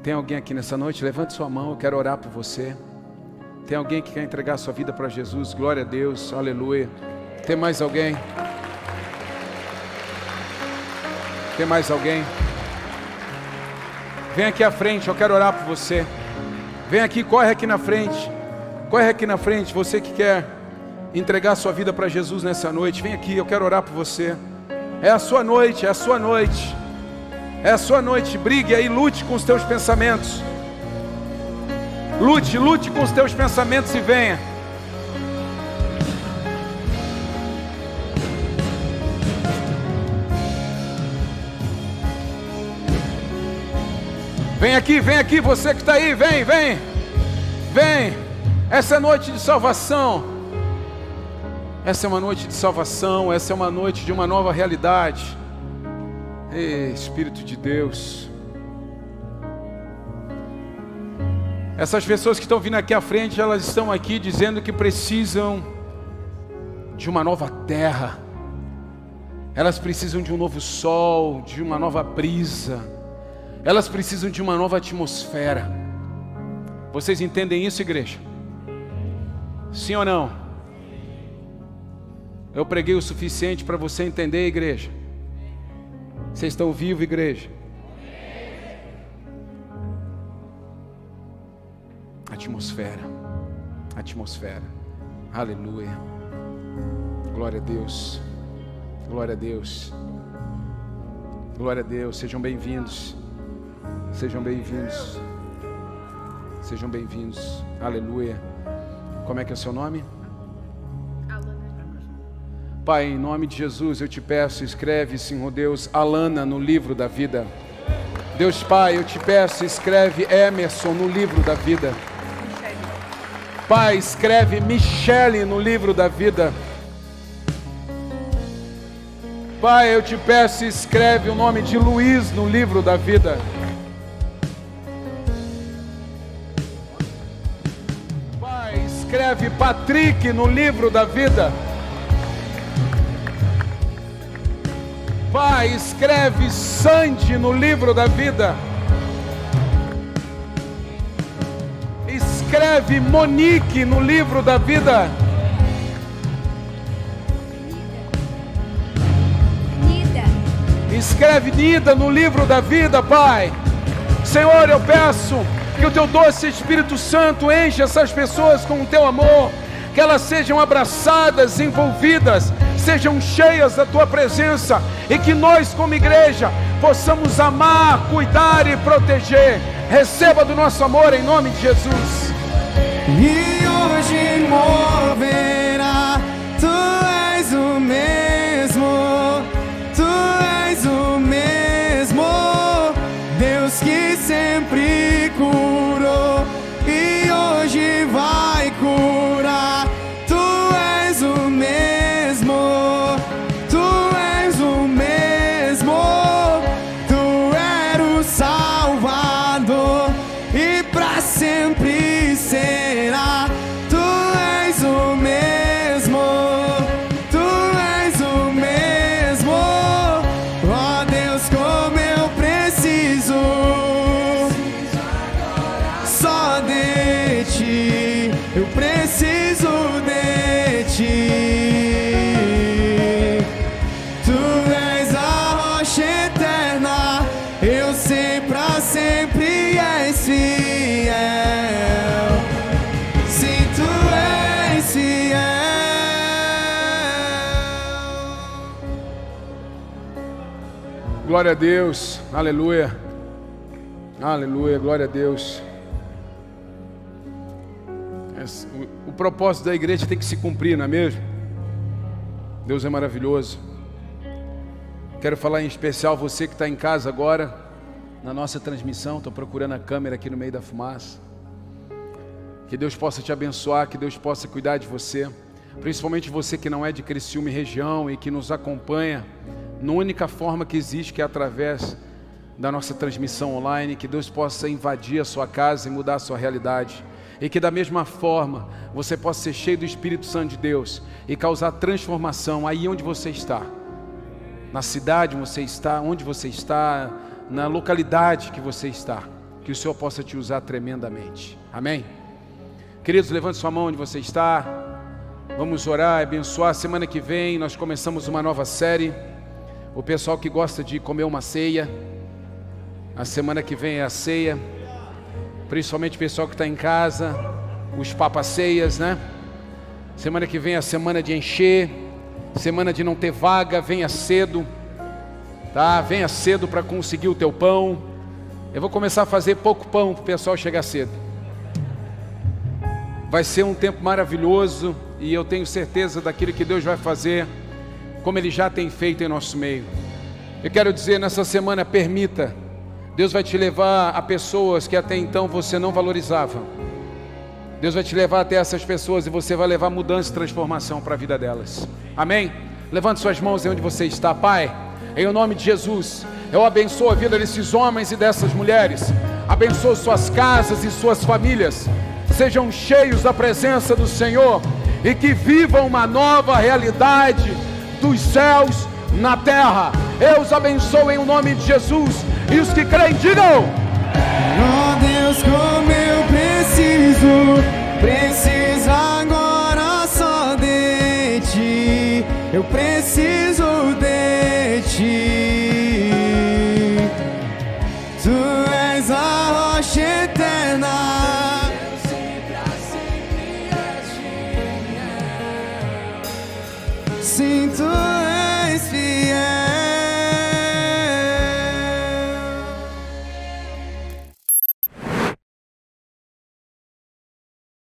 Tem alguém aqui nessa noite? Levante sua mão, eu quero orar por você. Tem alguém que quer entregar sua vida para Jesus? Glória a Deus, aleluia. Tem mais alguém? Tem mais alguém? Vem aqui à frente, eu quero orar por você. Vem aqui, corre aqui na frente. Corre aqui na frente, você que quer entregar sua vida para Jesus nessa noite. Vem aqui, eu quero orar por você. É a sua noite, é a sua noite. É a sua noite, brigue aí, lute com os teus pensamentos. Lute, lute com os teus pensamentos e venha. Vem aqui, vem aqui, você que está aí, vem, vem, vem. Essa é noite de salvação. Essa é uma noite de salvação, essa é uma noite de uma nova realidade. Ei, Espírito de Deus. Essas pessoas que estão vindo aqui à frente, elas estão aqui dizendo que precisam de uma nova terra. Elas precisam de um novo sol, de uma nova brisa. Elas precisam de uma nova atmosfera. Vocês entendem isso, igreja? Sim ou não? Eu preguei o suficiente para você entender, igreja? Vocês estão vivos, igreja? Atmosfera. Atmosfera. Aleluia. Glória a Deus. Glória a Deus. Glória a Deus. Sejam bem-vindos. Sejam bem-vindos. Sejam bem-vindos. Aleluia. Como é que é o seu nome? Pai, em nome de Jesus, eu te peço, escreve, Senhor Deus, Alana no livro da vida. Deus Pai, eu te peço, escreve Emerson no livro da vida. Pai, escreve Michele no livro da vida. Pai, eu te peço, escreve o nome de Luiz no livro da vida. Pai, escreve Patrick no livro da vida. Pai, escreve Sandy no livro da vida. Escreve Monique no livro da vida. Nida, Escreve Nida no livro da vida, Pai. Senhor, eu peço que o teu doce Espírito Santo enche essas pessoas com o teu amor, que elas sejam abraçadas, envolvidas, sejam cheias da tua presença e que nós, como igreja, possamos amar, cuidar e proteger. Receba do nosso amor em nome de Jesus. E hoje Glória a Deus, aleluia, aleluia, glória a Deus. O, o propósito da igreja tem que se cumprir, não é mesmo? Deus é maravilhoso. Quero falar em especial você que está em casa agora, na nossa transmissão. Estou procurando a câmera aqui no meio da fumaça. Que Deus possa te abençoar, que Deus possa cuidar de você. Principalmente você que não é de Criciúma e região e que nos acompanha na única forma que existe, que é através da nossa transmissão online. Que Deus possa invadir a sua casa e mudar a sua realidade. E que da mesma forma você possa ser cheio do Espírito Santo de Deus e causar transformação aí onde você está na cidade você está, onde você está, na localidade que você está, que o Senhor possa te usar tremendamente. Amém? Queridos, levante sua mão onde você está. Vamos orar, abençoar. Semana que vem nós começamos uma nova série. O pessoal que gosta de comer uma ceia, a semana que vem é a ceia. Principalmente o pessoal que está em casa, os papaceias, né? Semana que vem é a semana de encher, semana de não ter vaga, venha cedo, tá? Venha cedo para conseguir o teu pão. Eu vou começar a fazer pouco pão para o pessoal chegar cedo. Vai ser um tempo maravilhoso e eu tenho certeza daquilo que Deus vai fazer, como Ele já tem feito em nosso meio. Eu quero dizer nessa semana, permita, Deus vai te levar a pessoas que até então você não valorizava. Deus vai te levar até essas pessoas e você vai levar mudança e transformação para a vida delas. Amém? Levante suas mãos aí onde você está, Pai. Em nome de Jesus, eu abençoo a vida desses homens e dessas mulheres. Abençoo suas casas e suas famílias. Sejam cheios da presença do Senhor e que vivam uma nova realidade dos céus na terra. Eu os abençoo em nome de Jesus. E os que creem, digam. Oh Deus, como eu preciso, preciso agora só de ti. Eu preciso de ti. Sim, tu és fiel.